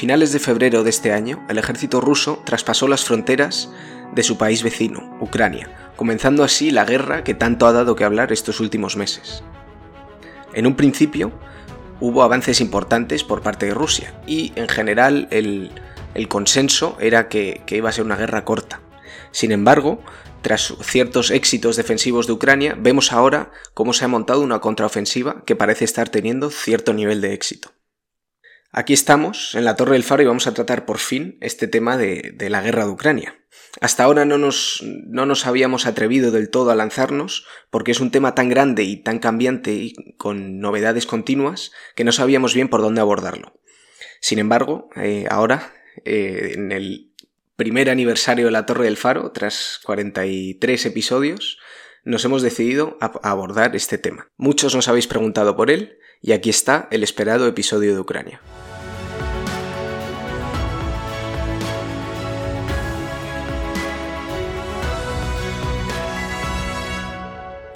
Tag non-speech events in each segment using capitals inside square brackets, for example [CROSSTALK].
finales de febrero de este año, el ejército ruso traspasó las fronteras de su país vecino, Ucrania, comenzando así la guerra que tanto ha dado que hablar estos últimos meses. En un principio, hubo avances importantes por parte de Rusia y, en general, el, consenso era que, que iba a ser una guerra corta. Sin embargo, tras ciertos éxitos defensivos de Ucrania, vemos ahora cómo se ha montado una contraofensiva que parece estar teniendo cierto nivel de éxito. Aquí estamos, en la Torre del Faro, y vamos a tratar por fin este tema de, la guerra de Ucrania. Hasta ahora no nos, no nos habíamos atrevido del todo a lanzarnos, porque es un tema tan grande y tan cambiante y con novedades continuas que no sabíamos bien por dónde abordarlo. Sin embargo, eh, ahora, eh, en el primer aniversario de la Torre del Faro, tras 43 episodios, nos hemos decidido a abordar este tema. Muchos nos habéis preguntado por él, y aquí está el esperado episodio de Ucrania.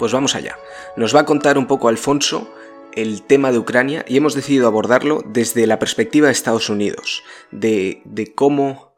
Pues vamos allá. Nos va a contar un poco Alfonso el tema de Ucrania y hemos decidido abordarlo desde la perspectiva de Estados Unidos, de, cómo,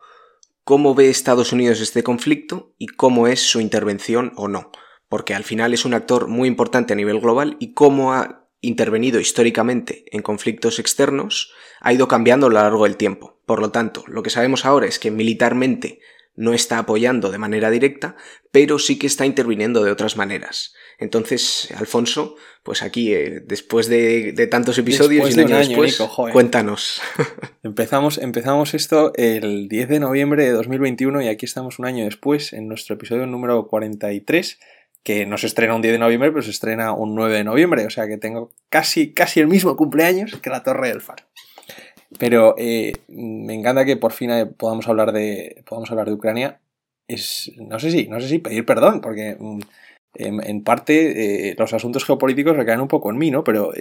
cómo ve Estados Unidos este conflicto y cómo es su intervención o no, porque al final es un actor muy importante a nivel global y cómo ha intervenido históricamente en conflictos externos ha ido cambiando a lo largo del tiempo. Por lo tanto, lo que sabemos ahora es que militarmente no está apoyando de manera directa, pero sí que está interviniendo de otras maneras. Entonces, Alfonso, pues aquí, eh, después de, tantos episodios y un año, después, cuéntanos. [LAUGHS] Empezamos, empezamos esto el 10 de noviembre de 2021 y aquí estamos un año después en nuestro episodio número 43 que no se estrena un 10 de noviembre, pero se estrena un 9 de noviembre, o sea que tengo casi, casi el mismo cumpleaños que la Torre del Faro. Pero eh, me encanta que por fin eh, podamos hablar de, podamos hablar de Ucrania. Es, no sé si, no sé si pedir perdón, porque en, parte eh, los asuntos geopolíticos recaen un poco en mí, ¿no? Pero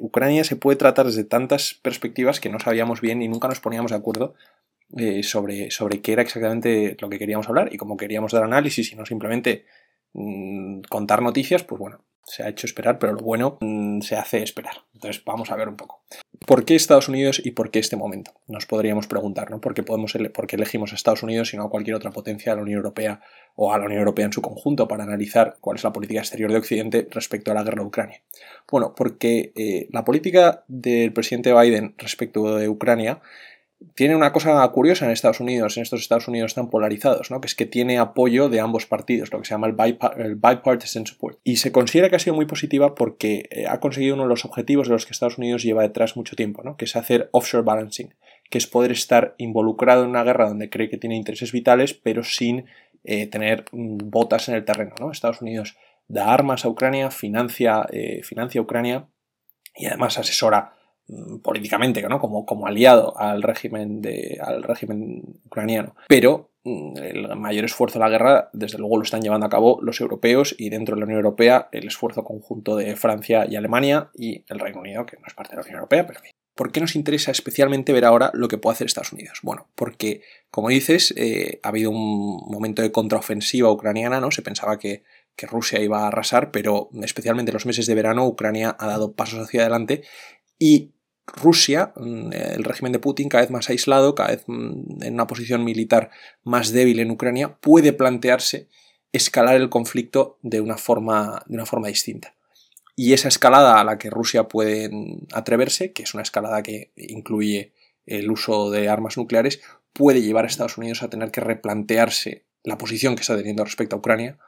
Ucrania se puede tratar desde tantas perspectivas que no sabíamos bien y nunca nos poníamos de acuerdo sobre, sobre qué era exactamente lo que queríamos hablar y cómo queríamos dar análisis y no simplemente Mm, contar noticias, pues bueno, se ha hecho esperar, pero lo bueno mm, se hace esperar. Entonces vamos a ver un poco. ¿Por qué Estados Unidos y por qué este momento? Nos podríamos preguntar, ¿no? ¿Por qué, podemos por qué elegimos a Estados Unidos y no a cualquier otra potencia de la Unión Europea o a la Unión Europea en su conjunto para analizar cuál es la política exterior de Occidente respecto a la guerra de Ucrania? Bueno, porque eh, la política del presidente Biden respecto de Ucrania tiene una cosa curiosa en Estados Unidos, en estos Estados Unidos tan polarizados, ¿no? que es que tiene apoyo de ambos partidos, lo que se llama el, bipartisan support. Y se considera que ha sido muy positiva porque eh, ha conseguido uno de los objetivos de los que Estados Unidos lleva detrás mucho tiempo, ¿no? que es hacer offshore balancing, que es poder estar involucrado en una guerra donde cree que tiene intereses vitales, pero sin eh, tener mm, botas en el terreno. ¿no? Estados Unidos da armas a Ucrania, financia, eh, financia a Ucrania y además asesora políticamente, ¿no? Como, como aliado al régimen, de, al régimen ucraniano. Pero mm, el mayor esfuerzo de la guerra, desde luego, lo están llevando a cabo los europeos y dentro de la Unión Europea el esfuerzo conjunto de Francia y Alemania y el Reino Unido, que no es parte de la Unión Europea, pero. ¿Por qué nos interesa especialmente ver ahora lo que puede hacer Estados Unidos? Bueno, porque, como dices, eh, ha habido un momento de contraofensiva ucraniana, ¿no? Se pensaba que, que Rusia iba a arrasar, pero especialmente en los meses de verano Ucrania ha dado pasos hacia adelante y Rusia, mm, el régimen de Putin, cada vez más aislado, cada vez mm, en una posición militar más débil en Ucrania, puede plantearse escalar el conflicto de una forma, de una forma distinta. Y esa escalada a la que Rusia puede mm, atreverse, que es una escalada que incluye el uso de armas nucleares, puede llevar a Estados Unidos a tener que replantearse la posición que está teniendo respecto a Ucrania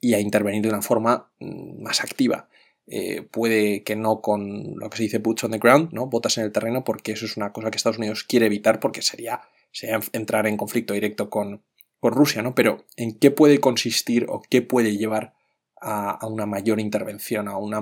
y a intervenir de una forma más activa. Eh, puede que no con lo que se dice boots on the ground, ¿no? Botas en el terreno, porque eso es una cosa que Estados Unidos quiere evitar porque sería, sería entrar en conflicto directo con, con, Rusia, ¿no? Pero ¿en qué puede consistir o qué puede llevar a, una mayor intervención, a, una,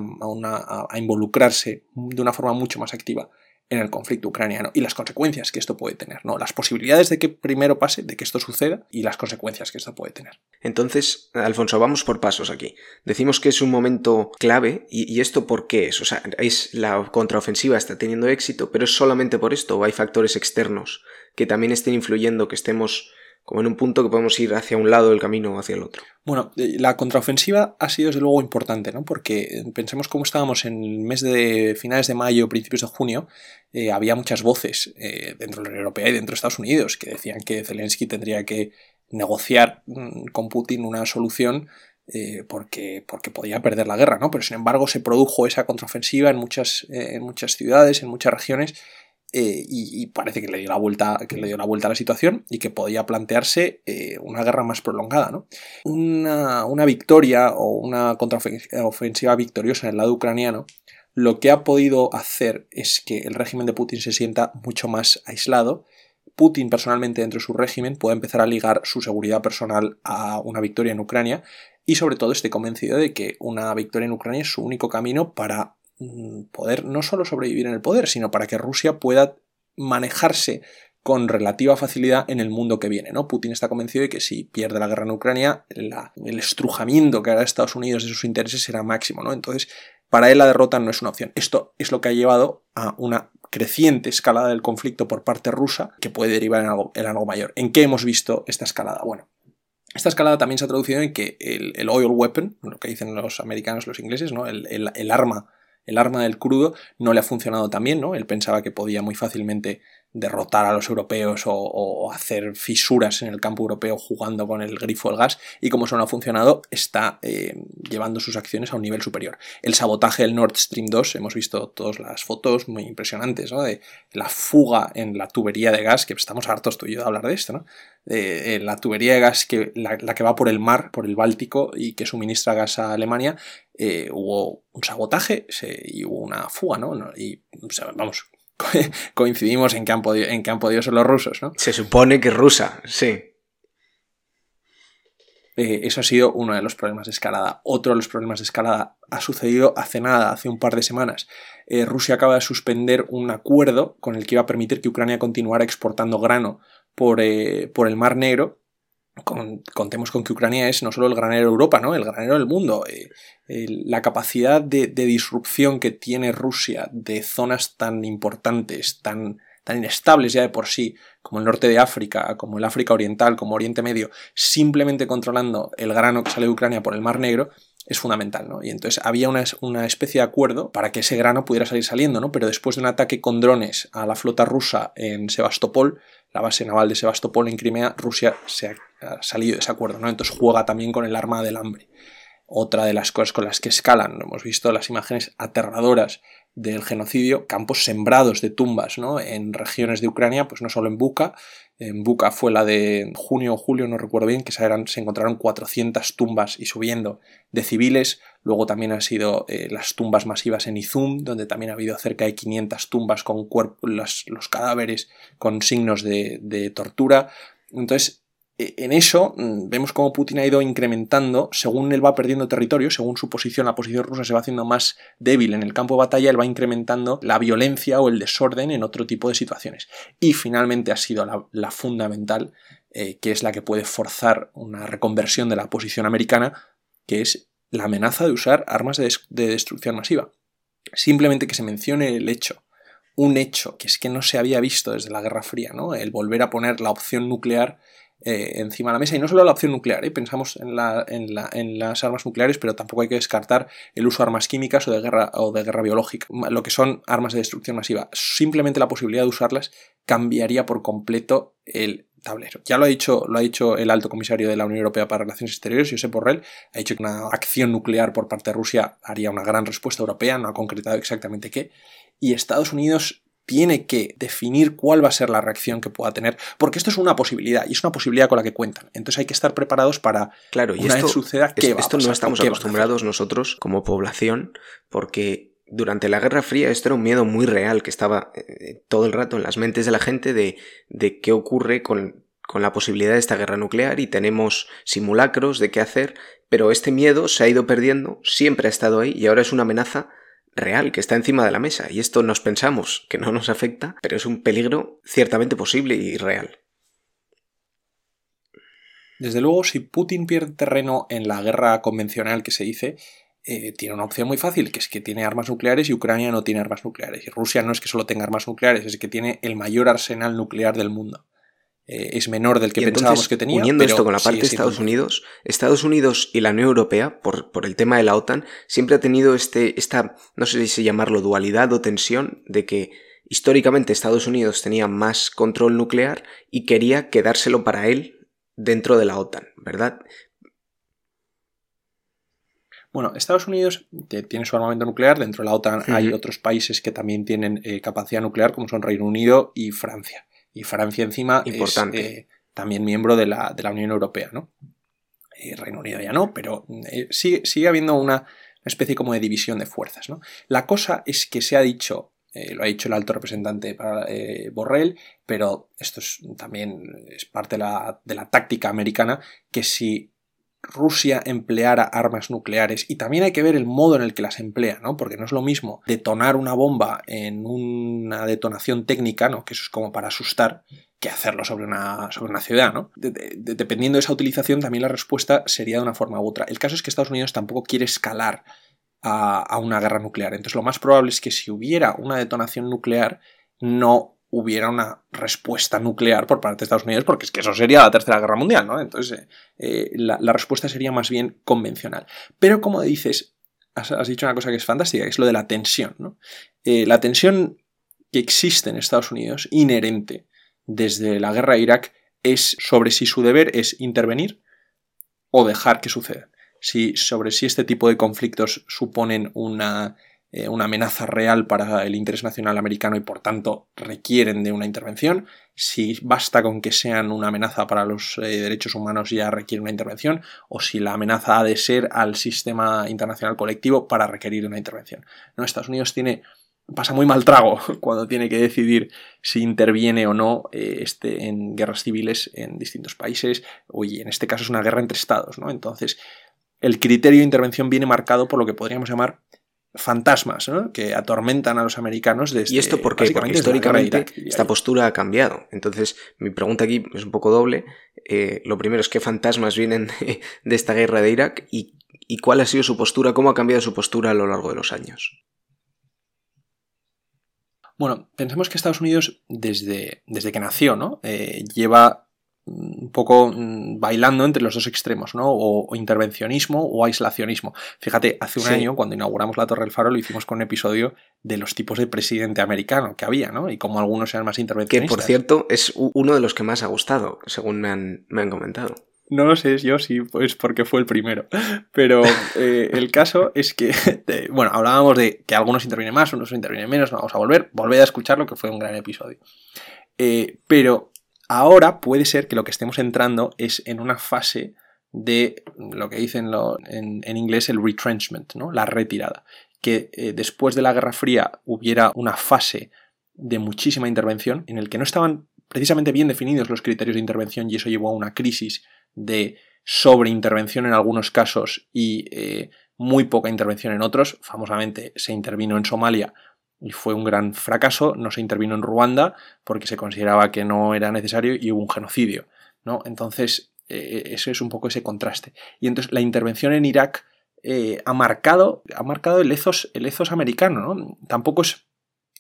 a, involucrarse de una forma mucho más activa en el conflicto ucraniano y las consecuencias que esto puede tener, ¿no? Las posibilidades de que primero pase, de que esto suceda y las consecuencias que esto puede tener. Entonces, Alfonso, vamos por pasos aquí. Decimos que es un momento clave y, esto por qué es? O sea, es la contraofensiva está teniendo éxito, pero es solamente por esto o hay factores externos que también estén influyendo que estemos como en un punto que podemos ir hacia un lado del camino o hacia el otro. Bueno, eh, la contraofensiva ha sido desde luego importante, ¿no? Porque eh, pensemos cómo estábamos en el mes de finales de mayo, principios de junio, eh, había muchas voces dentro de la Unión Europea y dentro de Estados Unidos que decían que Zelensky tendría que negociar mm, con Putin una solución porque, porque podía perder la guerra, ¿no? Pero sin embargo se produjo esa contraofensiva en muchas, en muchas ciudades, en muchas regiones, eh, y, parece que le dio la vuelta que le dio la vuelta a la situación y que podía plantearse eh, una guerra más prolongada ¿no? una, victoria o una contraofensiva victoriosa en el lado ucraniano lo que ha podido hacer es que el régimen de Putin se sienta mucho más aislado Putin personalmente dentro de su régimen puede empezar a ligar su seguridad personal a una victoria en Ucrania y sobre todo esté convencido de que una victoria en Ucrania es su único camino para poder no solo sobrevivir en el poder, sino para que Rusia pueda manejarse con relativa facilidad en el mundo que viene. ¿no? Putin está convencido de que si pierde la guerra en Ucrania, el estrujamiento que hará Estados Unidos de sus intereses será máximo. ¿no? Entonces, para él la derrota no es una opción. Esto es lo que ha llevado a una creciente escalada del conflicto por parte rusa que puede derivar en algo, en algo mayor. ¿En qué hemos visto esta escalada? Bueno, esta escalada también se ha traducido en que el, oil weapon, lo que dicen los americanos, los ingleses, ¿no? el, el arma el arma del crudo no le ha funcionado tan bien, ¿no? Él pensaba que podía muy fácilmente derrotar a los europeos o, hacer fisuras en el campo europeo jugando con el grifo del gas y como eso no ha funcionado está eh, llevando sus acciones a un nivel superior. El sabotaje del Nord Stream 2, hemos visto todas las fotos muy impresionantes ¿no? de la fuga en la tubería de gas, que estamos hartos tú y yo de hablar de esto, ¿no? de, la tubería de gas que la, que va por el mar, por el Báltico y que suministra gas a Alemania, eh, hubo un sabotaje y hubo una fuga, ¿no? Y vamos, [LAUGHS] coincidimos en que, han podido, en que han podido ser los rusos, ¿no? Se supone que rusa, sí. Eh, eso ha sido uno de los problemas de escalada. Otro de los problemas de escalada ha sucedido hace nada, hace un par de semanas. Eh, Rusia acaba de suspender un acuerdo con el que iba a permitir que Ucrania continuara exportando grano por, eh, por el Mar Negro contemos con que Ucrania es no solo el granero de Europa, ¿no? el granero del mundo. Eh, la capacidad de, disrupción que tiene Rusia de zonas tan importantes, tan, tan inestables ya de por sí, como el norte de África, como el África Oriental, como Oriente Medio, simplemente controlando el grano que sale de Ucrania por el Mar Negro, es fundamental, ¿no? Y entonces había una, una, especie de acuerdo para que ese grano pudiera salir saliendo, ¿no? Pero después de un ataque con drones a la flota rusa en Sebastopol, la base naval de Sebastopol en Crimea, Rusia se salido de ese acuerdo, ¿no? Entonces juega también con el arma del hambre. Otra de las cosas con las que escalan, hemos visto las imágenes aterradoras del genocidio, campos sembrados de tumbas, ¿no? En regiones de Ucrania, pues no solo en Buka, en Buka fue la de junio o julio, no recuerdo bien, que se, encontraron 400 tumbas y subiendo de civiles. Luego también han sido eh, las tumbas masivas en Izum, donde también ha habido cerca de 500 tumbas con los cadáveres con signos de, tortura. Entonces, en eso mm, vemos cómo Putin ha ido incrementando, según él va perdiendo territorio, según su posición, la posición rusa se va haciendo más débil en el campo de batalla, él va incrementando la violencia o el desorden en otro tipo de situaciones. Y finalmente ha sido la, fundamental, eh, que es la que puede forzar una reconversión de la posición americana, que es la amenaza de usar armas de, de destrucción masiva. Simplemente que se mencione el hecho un hecho que es que no se había visto desde la Guerra Fría, ¿no? El volver a poner la opción nuclear eh, encima de la mesa. Y no solo la opción nuclear, ¿eh? pensamos en, las armas nucleares, pero tampoco hay que descartar el uso de armas químicas o de, guerra, o de guerra biológica, lo que son armas de destrucción masiva. Simplemente la posibilidad de usarlas cambiaría por completo el tablero. Ya lo ha dicho, lo ha dicho el alto comisario de la Unión Europea para Relaciones Exteriores, Josep Borrell, ha dicho que una acción nuclear por parte de Rusia haría una gran respuesta europea, no ha concretado exactamente qué, y Estados Unidos tiene que definir cuál va a ser la reacción que pueda tener, porque esto es una posibilidad y es una posibilidad con la que cuentan. Entonces hay que estar preparados para claro, y una esto, vez suceda que esto no estamos acostumbrados nosotros como población, porque durante la Guerra Fría esto era un miedo muy real que estaba eh, todo el rato en las mentes de la gente de, de qué ocurre con, con la posibilidad de esta guerra nuclear y tenemos simulacros de qué hacer, pero este miedo se ha ido perdiendo, siempre ha estado ahí y ahora es una amenaza real que está encima de la mesa y esto nos pensamos que no nos afecta, pero es un peligro ciertamente posible y real. Desde luego, si Putin pierde terreno en la guerra convencional que se dice, eh, tiene una opción muy fácil, que es que tiene armas nucleares y Ucrania no tiene armas nucleares. Y Rusia no es que solo tenga armas nucleares, es que tiene el mayor arsenal nuclear del mundo. Es menor del que pensábamos que tenía. Uniendo esto con la parte de Estados Unidos, Estados Unidos y la Unión Europea, por, por, el tema de la OTAN, siempre ha tenido este, esta, no sé si llamarlo dualidad o tensión, de que históricamente Estados Unidos tenía más control nuclear y quería quedárselo para él dentro de la OTAN, ¿verdad? Bueno, Estados Unidos tiene su armamento nuclear, dentro de la OTAN hay otros países que también tienen eh, capacidad nuclear, como son Reino Unido y Francia. Y Francia encima es eh, también miembro de la, Unión Europea, ¿no? Eh, Reino Unido ya no, pero sigue, sigue, habiendo una especie como de división de fuerzas, ¿no? La cosa es que se ha dicho, lo ha dicho el alto representante para, Borrell, pero esto es, también es parte de la, de la táctica americana, que si Rusia empleara armas nucleares y también hay que ver el modo en el que las emplea, ¿no? Porque no es lo mismo detonar una bomba en una detonación técnica, ¿no? Que eso es como para asustar, que hacerlo sobre una, sobre una ciudad, ¿no? dependiendo de esa utilización, también la respuesta sería de una forma u otra. El caso es que Estados Unidos tampoco quiere escalar a, a una guerra nuclear. Entonces, lo más probable es que si hubiera una detonación nuclear, no hubiera una respuesta nuclear por parte de Estados Unidos, porque es que eso sería la Tercera Guerra Mundial, ¿no? Entonces, eh, eh, la, respuesta sería más bien convencional. Pero como dices, has, dicho una cosa que es fantástica, que es lo de la tensión, ¿no? Eh, la tensión que existe en Estados Unidos, inherente desde la guerra de Irak, es sobre si su deber es intervenir o dejar que suceda. Si, sobre si este tipo de conflictos suponen una eh, una amenaza real para el interés nacional americano y por tanto requieren de una intervención. Si basta con que sean una amenaza para los eh, derechos humanos ya requiere una intervención o si la amenaza ha de ser al sistema internacional colectivo para requerir una intervención. Estados Unidos tiene pasa muy mal trago [LAUGHS] cuando tiene que decidir si interviene o no eh, este, en guerras civiles en distintos países, y en este caso es una guerra entre estados, ¿no? Entonces, el criterio de intervención viene marcado por lo que podríamos llamar fantasmas que atormentan a los americanos desde ¿Y esto por qué? Porque históricamente esta postura ha cambiado. Entonces, mi pregunta aquí es un poco doble. Eh, lo primero es qué fantasmas vienen [LAUGHS] de, esta guerra de Irak y, cuál ha sido su postura, cómo ha cambiado su postura a lo largo de los años. Bueno, pensemos que Estados Unidos, desde, desde que nació, ¿no? Eh, lleva un poco mm, bailando entre los dos extremos, ¿no? O, intervencionismo o aislacionismo. Fíjate, hace un año, cuando inauguramos la Torre del Faro, lo hicimos con un episodio de los tipos de presidente americano que había, ¿no? Y como algunos eran más intervencionistas. Que, por cierto, es uno de los que más ha gustado, según me han, me han comentado. No lo sé yo sí, pues porque fue el primero. Pero eh, el caso [LAUGHS] es que, bueno, hablábamos de que algunos intervienen más, unos intervienen menos, no vamos a volver, volver a escucharlo, que fue un gran episodio. Eh, pero Ahora puede ser que lo que estemos entrando es en una fase de lo que dicen en, inglés el retrenchment, la retirada. Que eh, después de la Guerra Fría hubiera una fase de muchísima intervención en el que no estaban precisamente bien definidos los criterios de intervención y eso llevó a una crisis de sobreintervención en algunos casos y eh, muy poca intervención en otros. Famosamente se intervino en Somalia y fue un gran fracaso. No se intervino en Ruanda porque se consideraba que no era necesario y hubo un genocidio. ¿no? Entonces, eh, ese es un poco ese contraste. Y entonces la intervención en Irak eh, ha, marcado, ha marcado el ethos, el ethos americano. ¿no? Tampoco es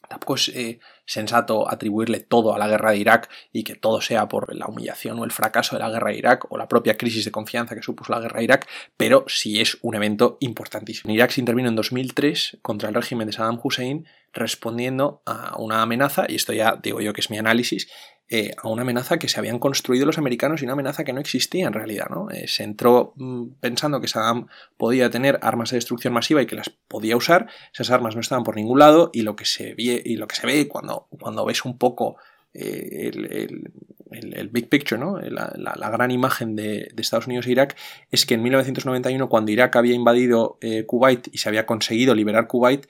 Tampoco es eh, sensato atribuirle todo a la guerra de Irak y que todo sea por la humillación o el fracaso de la guerra de Irak o la propia crisis de confianza que supuso la guerra de Irak, pero sí es un evento importantísimo. Irak se intervino en 2003 contra el régimen de Saddam Hussein respondiendo a una amenaza, y esto ya digo yo que es mi análisis, eh, a una amenaza que se habían construido los americanos y una amenaza que no existía en realidad. ¿no? Eh, se entró mm, pensando que Saddam podía tener armas de destrucción masiva y que las podía usar. Esas armas no estaban por ningún lado y lo que se, ve, y lo que se ve cuando, cuando ves un poco eh, el, big picture, ¿no? la, gran imagen de, de, Estados Unidos e Irak, es que en 1991, cuando Irak había invadido Kuwait y se había conseguido liberar Kuwait,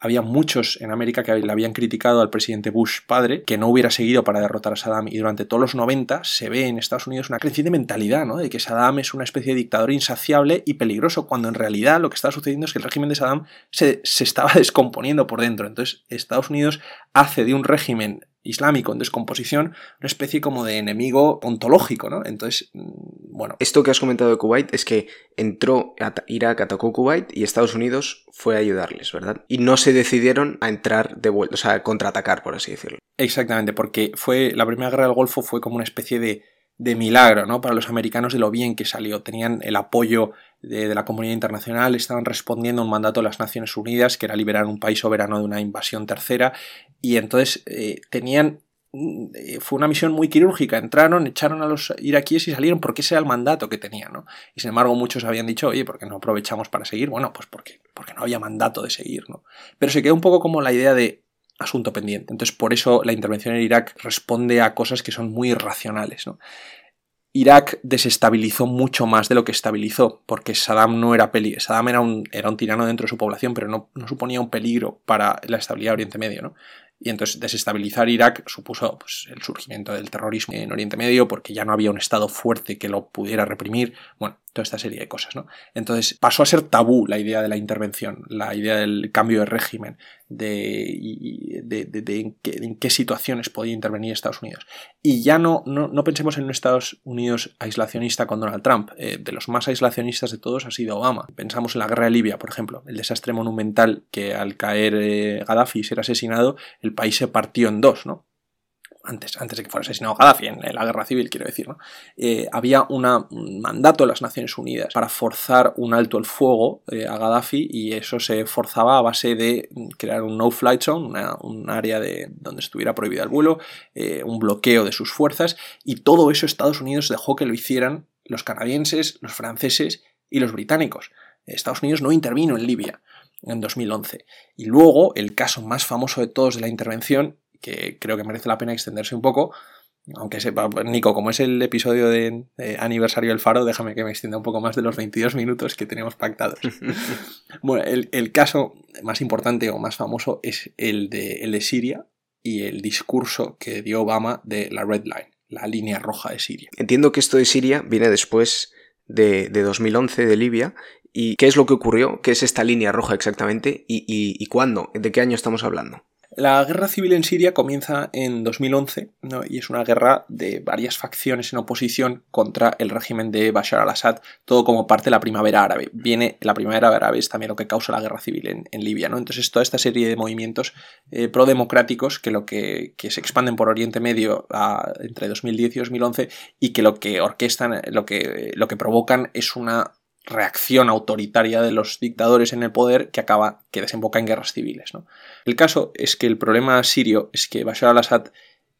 había muchos en América que le habían criticado al presidente Bush padre que no hubiera seguido para derrotar a Saddam y durante todos los 90 se ve en Estados Unidos una creciente mentalidad ¿no? de que Saddam es una especie de dictador insaciable y peligroso cuando en realidad lo que estaba sucediendo es que el régimen de Saddam se, se estaba [LAUGHS] descomponiendo por dentro entonces Estados Unidos hace de un régimen islámico en descomposición, una especie como de enemigo ontológico, ¿no? Entonces, mm, bueno. Esto que has comentado de Kuwait es que entró Irak, atacó Kuwait y Estados Unidos fue a ayudarles, ¿verdad? Y no se decidieron a entrar de vuelta, o sea, a contraatacar, por así decirlo. Exactamente, porque fue la primera guerra del Golfo fue como una especie de de milagro, ¿no? Para los americanos de lo bien que salió. Tenían el apoyo de, la comunidad internacional, estaban respondiendo a un mandato de las Naciones Unidas, que era liberar un país soberano de una invasión tercera, y entonces eh, tenían mm, eh, fue una misión muy quirúrgica. Entraron, echaron a los iraquíes y salieron porque ese era el mandato que tenían, ¿no? Y sin embargo, muchos habían dicho, oye, ¿por qué no aprovechamos para seguir? Bueno, pues porque, porque no había mandato de seguir, ¿no? Pero se quedó un poco como la idea de asunto pendiente. Entonces, por eso la intervención en Irak responde a cosas que son muy irracionales. ¿no? Irak desestabilizó mucho más de lo que estabilizó, porque Saddam no era peli Saddam era un, era un tirano dentro de su población, pero no, no, suponía un peligro para la estabilidad de Oriente Medio, ¿no? Y entonces desestabilizar Irak supuso pues, el surgimiento del terrorismo en Oriente Medio, porque ya no había un Estado fuerte que lo pudiera reprimir. Bueno, toda esta serie de cosas, ¿no? Entonces pasó a ser tabú la idea de la intervención, la idea del cambio de régimen, de, en, qué, situaciones podía intervenir Estados Unidos. Y ya no, no, pensemos en un Estados Unidos aislacionista con Donald Trump. Eh, de los más aislacionistas de todos ha sido Obama. Pensamos en la guerra de Libia, por ejemplo, el desastre monumental que al caer eh, Gaddafi y ser asesinado, el país se partió en dos, ¿no? Antes, antes de que fuera asesinado Gaddafi, en la guerra civil, quiero decir, ¿no? Eh, había un mandato de las Naciones Unidas para forzar un alto el fuego eh, a Gaddafi y eso se forzaba a base de crear un no-flight zone, un área de, donde estuviera prohibido el vuelo, eh, un bloqueo de sus fuerzas y todo eso Estados Unidos dejó que lo hicieran los canadienses, los franceses y los británicos. Estados Unidos no intervino en Libia en 2011. Y luego, el caso más famoso de todos de la intervención que creo que merece la pena extenderse un poco. Aunque sepa, Nico, como es el episodio de, aniversario del Faro, déjame que me extienda un poco más de los 22 minutos que tenemos pactados. [LAUGHS] bueno, el, caso más importante o más famoso es el de, el de Siria y el discurso que dio Obama de la Red Line, la línea roja de Siria. Entiendo que esto de Siria viene después de, de 2011, de Libia, ¿Y qué es lo que ocurrió? ¿Qué es esta línea roja exactamente? ¿Y, y, y cuándo? ¿De qué año estamos hablando? La guerra civil en Siria comienza en 2011 y es una guerra de varias facciones en oposición contra el régimen de Bashar al-Assad, todo como parte de la primavera árabe. Viene la primavera árabe es también lo que causa la guerra civil en, Libia. ¿no? Entonces toda esta serie de movimientos eh, prodemocráticos que, lo que, se expanden por Oriente Medio entre 2010 y 2011 y que lo que orquestan, lo que, lo que provocan es una reacción autoritaria de los dictadores en el poder que acaba, que desemboca en guerras civiles. El caso es que el problema sirio es que Bashar al-Assad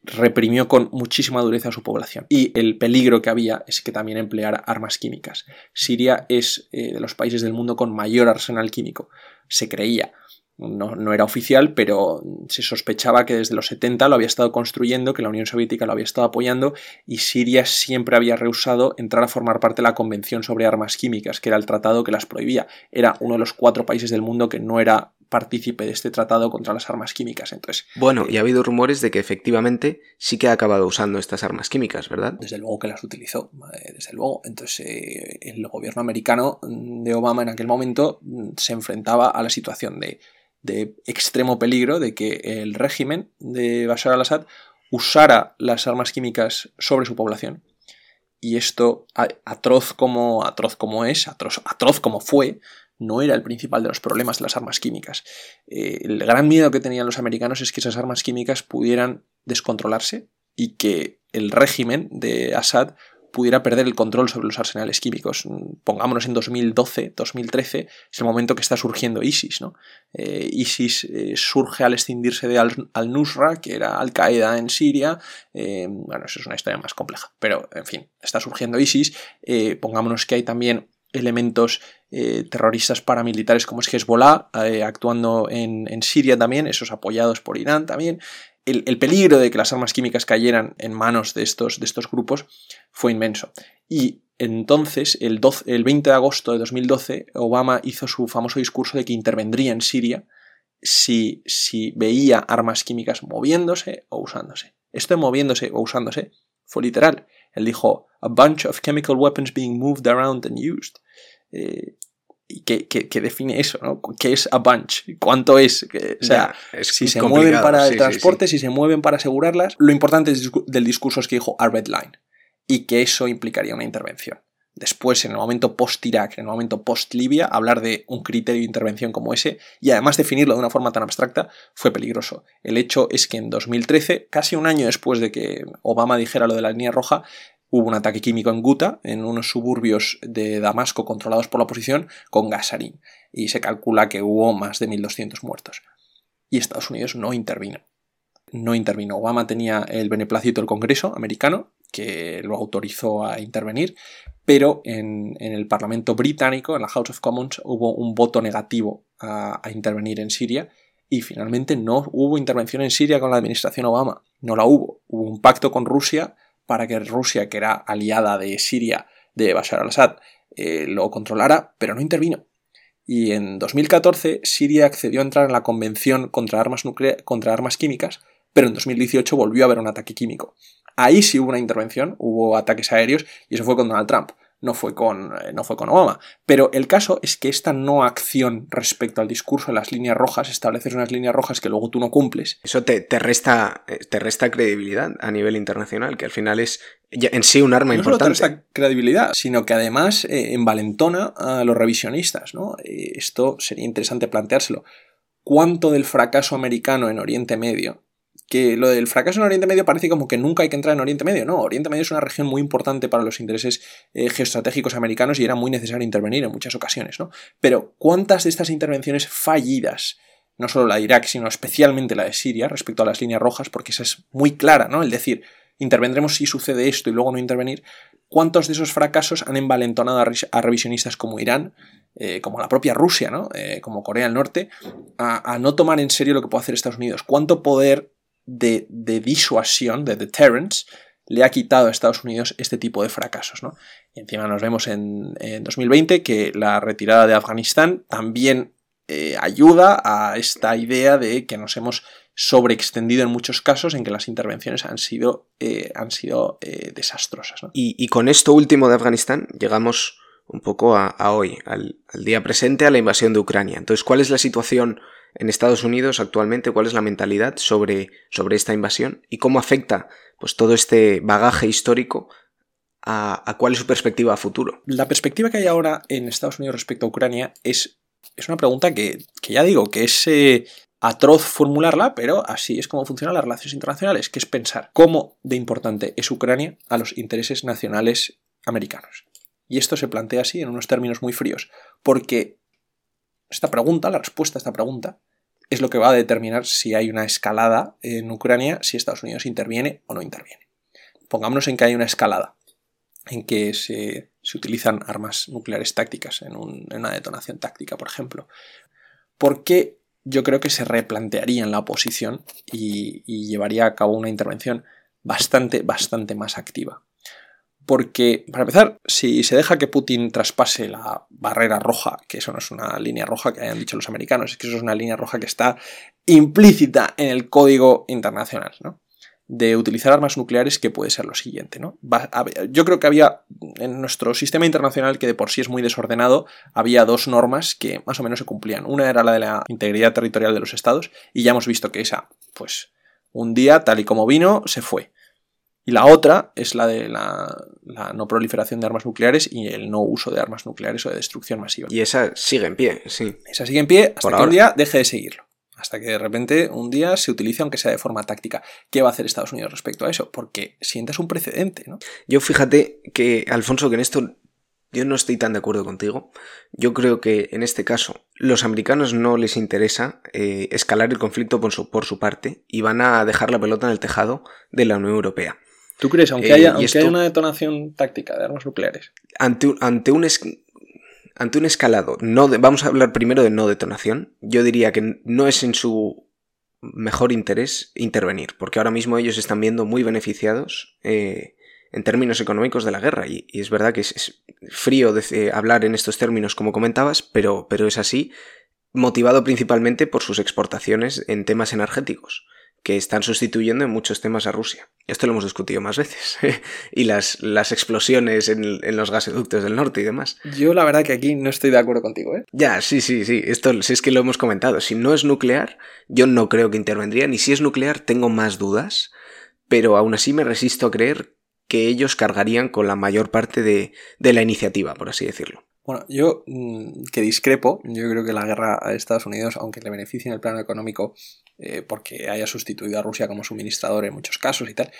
reprimió con muchísima dureza a su población. Y el peligro que había es que también empleara armas químicas. Siria es eh, de los países del mundo con mayor arsenal químico. Se creía no, era oficial, pero se sospechaba que desde los 70 lo había estado construyendo, que la Unión Soviética lo había estado apoyando y Siria siempre había rehusado entrar a formar parte de la Convención sobre Armas Químicas, que era el tratado que las prohibía. Era uno de los cuatro países del mundo que no era partícipe de este tratado contra las armas químicas. Entonces, bueno, y ha habido rumores de que efectivamente sí que ha acabado usando estas armas químicas, ¿verdad? Desde luego que las utilizó, eh, desde luego. Entonces, eh, el gobierno americano de Obama en aquel momento mm, se enfrentaba a la situación de de extremo peligro de que el régimen de Bashar al-Assad usara las armas químicas sobre su población. Y esto, atroz como, atroz como es, atroz, atroz como fue, no era el principal de los problemas de las armas químicas. Eh, el gran miedo que tenían los americanos es que esas armas químicas pudieran descontrolarse y que el régimen de Assad pudiera perder el control sobre los arsenales químicos. Pongámonos en 2012, 2013, es el momento que está surgiendo ISIS. ¿no? Eh, ISIS eh, surge al escindirse de Al-Nusra, que era Al-Qaeda en Siria. Eh, bueno, eso es una historia más compleja, pero en fin, está surgiendo ISIS. pongámonos que hay también elementos terroristas paramilitares como es Hezbollah actuando en, en, Siria también, esos apoyados por Irán también el, peligro de que las armas químicas cayeran en manos de estos, de estos grupos fue inmenso. Y entonces, el, el 20 de agosto de 2012, Obama hizo su famoso discurso de que intervendría en Siria si, si veía armas químicas moviéndose o usándose. Esto de moviéndose o usándose fue literal. Él dijo, a bunch of chemical weapons being moved around and used. Eh, ¿Y qué, define eso? ¿no? ¿Qué es a bunch? ¿Cuánto es? O sea, si se mueven para el transporte, si se mueven para asegurarlas, lo importante del discurso es que dijo a red line y que eso implicaría una intervención. Después, en el momento post-Irak, en el momento post-Libia, hablar de un criterio de intervención como ese y además definirlo de una forma tan abstracta fue peligroso. El hecho es que en 2013, casi un año después de que Obama dijera lo de la línea roja, hubo un ataque químico en Guta, en unos suburbios de Damasco controlados por la oposición, con gasarín, y se calcula que hubo más de 1.200 muertos. Y Estados Unidos no intervino. No intervino. Obama tenía el beneplácito del Congreso americano, que lo autorizó a intervenir, pero en, el Parlamento británico, en la House of Commons, hubo un voto negativo a, a intervenir en Siria, y finalmente no hubo intervención en Siria con la administración Obama. No la hubo. Hubo un pacto con Rusia para que Rusia, que era aliada de Siria, de Bashar al-Assad, eh, lo controlara, pero no intervino. Y en 2014 Siria accedió a entrar en la Convención contra armas, contra armas químicas, pero en 2018 volvió a haber un ataque químico. Ahí sí hubo una intervención, hubo ataques aéreos, y eso fue con Donald Trump no fue con, eh, no fue con Obama. Pero el caso es que esta no acción respecto al discurso de las líneas rojas, estableces unas líneas rojas que luego tú no cumples. Eso te, te resta, eh, te resta credibilidad a nivel internacional, que al final es en sí un arma importante. No solo te resta credibilidad, sino que además eh, envalentona a los revisionistas. ¿no? esto sería interesante planteárselo. ¿Cuánto del fracaso americano en Oriente Medio que lo del fracaso en Oriente Medio parece como que nunca hay que entrar en Oriente Medio. No, Oriente Medio es una región muy importante para los intereses eh, geoestratégicos americanos y era muy necesario intervenir en muchas ocasiones, ¿no? Pero ¿cuántas de estas intervenciones fallidas, no solo la de Irak, sino especialmente la de Siria, respecto a las líneas rojas, porque esa es muy clara, ¿no? El decir, intervendremos si sucede esto y luego no intervenir, ¿cuántos de esos fracasos han envalentonado a, revisionistas como Irán, eh, como la propia Rusia, ¿no? Eh, como Corea del Norte, a, a, no tomar en serio lo que puede hacer Estados Unidos? ¿Cuánto poder de, disuasión, de deterrence, le ha quitado a Estados Unidos este tipo de fracasos. ¿no? Y encima nos vemos en, 2020 que la retirada de Afganistán también eh, ayuda a esta idea de que nos hemos sobreextendido en muchos casos en que las intervenciones han sido, eh, han sido eh, desastrosas. Y, con esto último de Afganistán llegamos un poco a, hoy, al, día presente, a la invasión de Ucrania. Entonces, ¿cuál es la situación en Estados Unidos actualmente, cuál es la mentalidad sobre, sobre esta invasión y cómo afecta pues, todo este bagaje histórico a, cuál es su perspectiva a futuro. La perspectiva que hay ahora en Estados Unidos respecto a Ucrania es, es una pregunta que, ya digo, que es eh, atroz formularla, pero así es como funcionan las relaciones internacionales, que es pensar cómo de importante es Ucrania a los intereses nacionales americanos. Y esto se plantea así en unos términos muy fríos, porque esta pregunta, la respuesta a esta pregunta, es lo que va a determinar si hay una escalada en Ucrania, si Estados Unidos interviene o no interviene. Pongámonos en que hay una escalada, en que se, utilizan armas nucleares tácticas, en, una detonación táctica, por ejemplo. ¿Por qué yo creo que se replantearía en la oposición y, y llevaría a cabo una intervención bastante, bastante más activa? Porque, para empezar, si se deja que Putin traspase la barrera roja, que eso no es una línea roja que hayan dicho los americanos, es que eso es una línea roja que está implícita en el código internacional, ¿no? De utilizar armas nucleares, que puede ser lo siguiente, ¿no? yo creo que había, en nuestro sistema internacional, que de por sí es muy desordenado, había dos normas que más o menos se cumplían. Una era la de la integridad territorial de los estados, y ya hemos visto que esa, pues, un día, tal y como vino, se fue. Y la otra es la de la, no proliferación de armas nucleares y el no uso de armas nucleares o de destrucción masiva. Y esa sigue en pie, sí. Esa sigue en pie hasta que un día deje de seguirlo. Hasta que de repente un día se utilice, aunque sea de forma táctica. ¿Qué va a hacer Estados Unidos respecto a eso? Porque sientas un precedente, ¿no? Yo fíjate que, Alfonso, que en esto yo no estoy tan de acuerdo contigo. Yo creo que en este caso los americanos no les interesa eh, escalar el conflicto por su, por su parte y van a dejar la pelota en el tejado de la Unión Europea. ¿Tú crees, aunque, haya, eh, una detonación táctica de armas nucleares? Ante, ante, un, ante un escalado, no vamos a hablar primero de no detonación, yo diría que no es en su mejor interés intervenir, porque ahora mismo ellos están viendo muy beneficiados eh, en términos económicos de la guerra, y, es verdad que es, frío hablar en estos términos como comentabas, pero, pero es así, motivado principalmente por sus exportaciones en temas energéticos que están sustituyendo en muchos temas a Rusia. Esto lo hemos discutido más veces. [LAUGHS] y las, las explosiones en, los gasoductos del norte y demás. Yo la verdad que aquí no estoy de acuerdo contigo, ¿eh? Ya, sí, sí, sí. Esto sí es que lo hemos comentado. Si no es nuclear, yo no creo que intervendría. Ni si es nuclear, tengo más dudas. Pero aún así me resisto a creer que ellos cargarían con la mayor parte de, de la iniciativa, por así decirlo. Bueno, yo mm, que discrepo, yo creo que la guerra a Estados Unidos, aunque le beneficie en el plano económico, eh, porque haya sustituido a Rusia como suministrador en muchos casos y tal,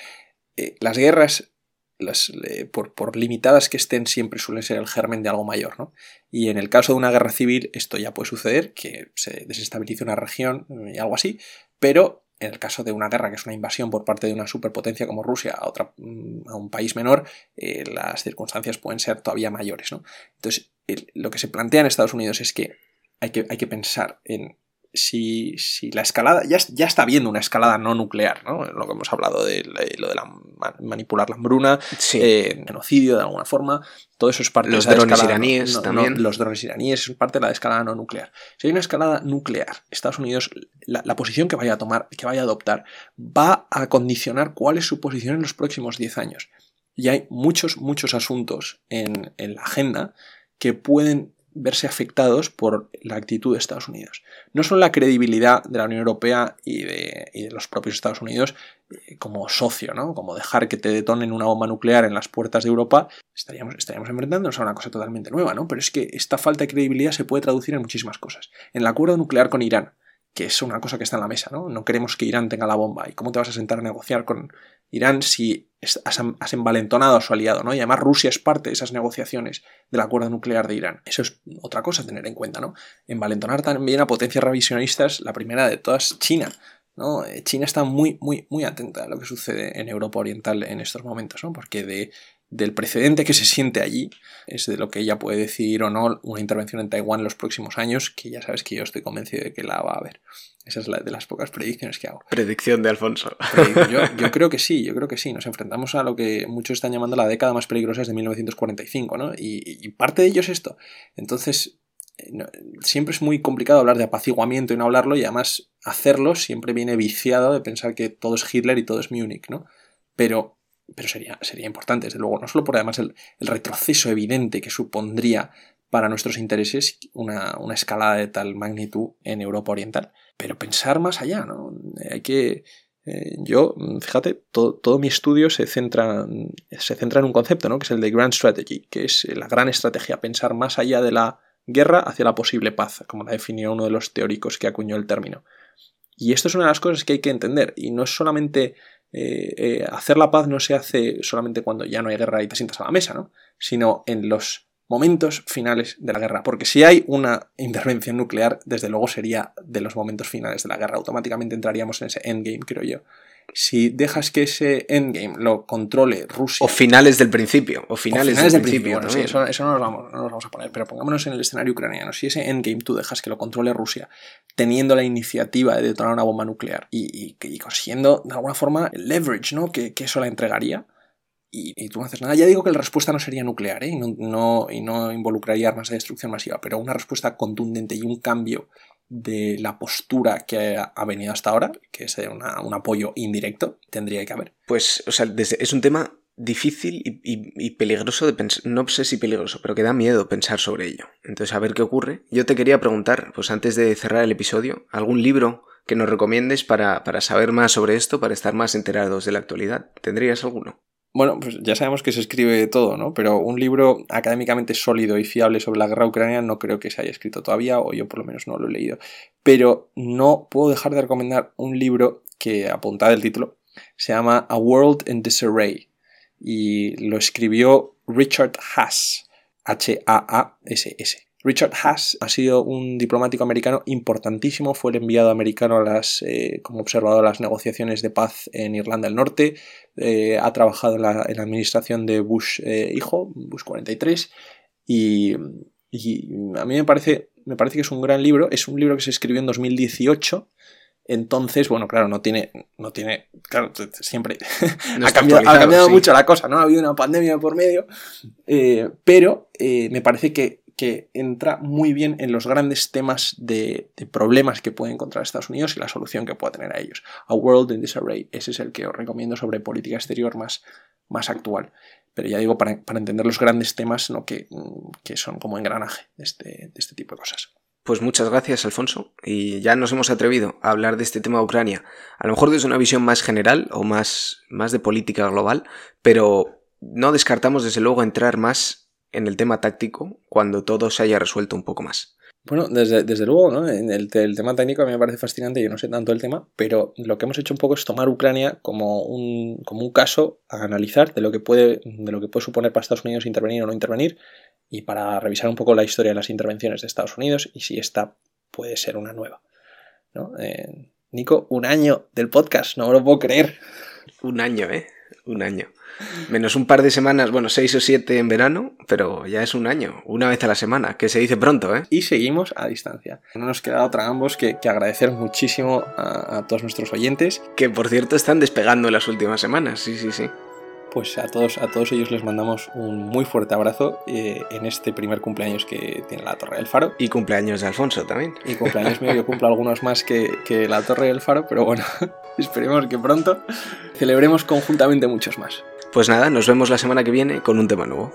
eh, las guerras, las, por, limitadas que estén, siempre suelen ser el germen de algo mayor, ¿no? Y en el caso de una guerra civil, esto ya puede suceder, que se desestabilice una región y algo así, pero en el caso de una guerra que es una invasión por parte de una superpotencia como Rusia a, otra, mm, a un país menor, eh, las circunstancias pueden ser todavía mayores. ¿no? Entonces, lo que se plantea en Estados Unidos es que hay que, hay que pensar en si, si, la escalada, ya, ya, está habiendo una escalada no nuclear, ¿no? Lo que hemos hablado de, lo de la, manipular la hambruna, eh, genocidio de alguna forma, todo eso es parte los de la drones iraníes también. los drones iraníes es parte de la escalada no nuclear. Si hay una escalada nuclear, Estados Unidos, la, la, posición que vaya a tomar, que vaya a adoptar, va a condicionar cuál es su posición en los próximos 10 años. Y hay muchos, muchos asuntos en, en la agenda que pueden verse afectados por la actitud de Estados Unidos. No solo la credibilidad de la Unión Europea y de, los propios Estados Unidos eh, como socio, ¿no? Como dejar que te detonen una bomba nuclear en las puertas de Europa, estaríamos, estaríamos enfrentándonos a una cosa totalmente nueva, ¿no? Pero es que esta falta de credibilidad se puede traducir en muchísimas cosas. En el acuerdo nuclear con Irán, que es una cosa que está en la mesa, ¿no? No queremos que Irán tenga la bomba. ¿Y cómo te vas a sentar a negociar con Irán si has, envalentonado a su aliado, ¿no? Y además Rusia es parte de esas negociaciones del acuerdo nuclear de Irán. Eso es otra cosa a tener en cuenta, ¿no? Envalentonar también a potencias revisionistas, la primera de todas, China. ¿no? Eh, China está muy, muy, muy atenta a lo que sucede en Europa Oriental en estos momentos, ¿no? Porque de del precedente que se siente allí, es de lo que ella puede decidir o no una intervención en Taiwán en los próximos años, que ya sabes que yo estoy convencido de que la va a haber. Esa es la de las pocas predicciones que hago. Predicción de Alfonso. [LAUGHS] Yo, creo que sí, yo creo que sí. Nos enfrentamos a lo que muchos están llamando la década más peligrosa de 1945, ¿no? Y, parte de ello es esto. Entonces, eh, siempre es muy complicado hablar de apaciguamiento y no hablarlo, y además hacerlo siempre viene viciado de pensar que todo es Hitler y todo es Múnich, ¿no? Pero pero sería, sería importante, desde luego, no solo por además el, retroceso evidente que supondría para nuestros intereses una, escalada de tal magnitud en Europa Oriental, pero pensar más allá, ¿no? Hay que... Eh, yo, fíjate, todo, mi estudio se centra, se centra en un concepto, ¿no? Que es el de Grand Strategy, que es la gran estrategia, pensar más allá de la guerra hacia la posible paz, como la definió uno de los teóricos que acuñó el término. Y esto es una de las cosas que hay que entender, y no es solamente eh, eh, hacer la paz no se hace solamente cuando ya no hay guerra y te sientas a la mesa, ¿no? Sino en los momentos finales de la guerra. Porque si hay una intervención nuclear, desde luego sería de los momentos finales de la guerra. Automáticamente entraríamos en ese endgame, creo yo si dejas que ese endgame lo controle Rusia. O finales del principio. O finales, del, principio. eso, no, nos vamos, no, nos vamos, a poner. Pero pongámonos en el escenario ucraniano. Si ese endgame tú dejas que lo controle Rusia, teniendo la iniciativa de detonar una bomba nuclear y, y, consiguiendo de alguna forma el leverage ¿no? que, que eso la entregaría. Y, tú no haces nada. Ya digo que la respuesta no sería nuclear ¿eh? y, no, y no involucraría armas de destrucción masiva, pero una respuesta contundente y un cambio de la postura que ha venido hasta ahora, que es un apoyo indirecto, tendría que haber. Pues, o sea, es un tema difícil y, peligroso de pensar, no sé si peligroso, pero que da miedo pensar sobre ello. Entonces, a ver qué ocurre. Yo te quería preguntar, pues antes de cerrar el episodio, ¿algún libro que nos recomiendes para, para saber más sobre esto, para estar más enterados de la actualidad? ¿Tendrías alguno? Bueno, pues ya sabemos que se escribe todo, ¿no? Pero un libro académicamente sólido y fiable sobre la guerra ucraniana no creo que se haya escrito todavía, o yo por lo menos no lo he leído. Pero no puedo dejar de recomendar un libro que, apuntad el título, se llama A World in Disarray y lo escribió Richard Haas, H-A-A-S-S. Richard Haas ha sido un diplomático americano importantísimo, fue el enviado americano a las, eh, como observador a las negociaciones de paz en Irlanda del Norte, eh, ha trabajado en la, administración de Bush eh, hijo, Bush 43, y, a mí me parece, me parece que es un gran libro, es un libro que se escribió en 2018, entonces, bueno, claro, no tiene, no tiene, claro, siempre [LAUGHS] ha, cambiado, mucho la cosa, ¿no? Ha habido una pandemia por medio, pero me parece que que entra muy bien en los grandes temas de, problemas que puede encontrar Estados Unidos y la solución que pueda tener a ellos. A World in Disarray, ese es el que os recomiendo sobre política exterior más, más actual. Pero ya digo, para, entender los grandes temas ¿no? que, que son como engranaje de este, este tipo de cosas. Pues muchas gracias, Alfonso. Y ya nos hemos atrevido a hablar de este tema de Ucrania. A lo mejor desde una visión más general o más, más de política global, pero no descartamos desde luego entrar más en el tema táctico cuando todo se haya resuelto un poco más. Bueno, desde, desde luego, ¿no? En el, tema técnico a mí me parece fascinante, yo no sé tanto el tema, pero lo que hemos hecho un poco es tomar Ucrania como un, como un caso a analizar de lo, que puede, de lo que puede suponer para Estados Unidos intervenir o no intervenir, y para revisar un poco la historia de las intervenciones de Estados Unidos y si esta puede ser una nueva. ¿no? Eh, Nico, un año del podcast, no me lo puedo creer. Un año, ¿eh? Un año. Menos un par de semanas, bueno, seis o siete en verano, pero ya es un año, una vez a la semana, que se dice pronto, ¿eh? Y seguimos a distancia. No nos queda otra ambos que, agradecer muchísimo a, a todos nuestros oyentes. Que por cierto están despegando en las últimas semanas, sí, sí, sí pues a todos, a todos ellos les mandamos un muy fuerte abrazo eh, en este primer cumpleaños que tiene la Torre del Faro. Y cumpleaños de Alfonso también. Y cumpleaños mío, yo cumplo algunos más que, que la Torre del Faro, pero bueno, [LAUGHS] esperemos que pronto celebremos conjuntamente muchos más. Pues nada, nos vemos la semana que viene con un tema nuevo.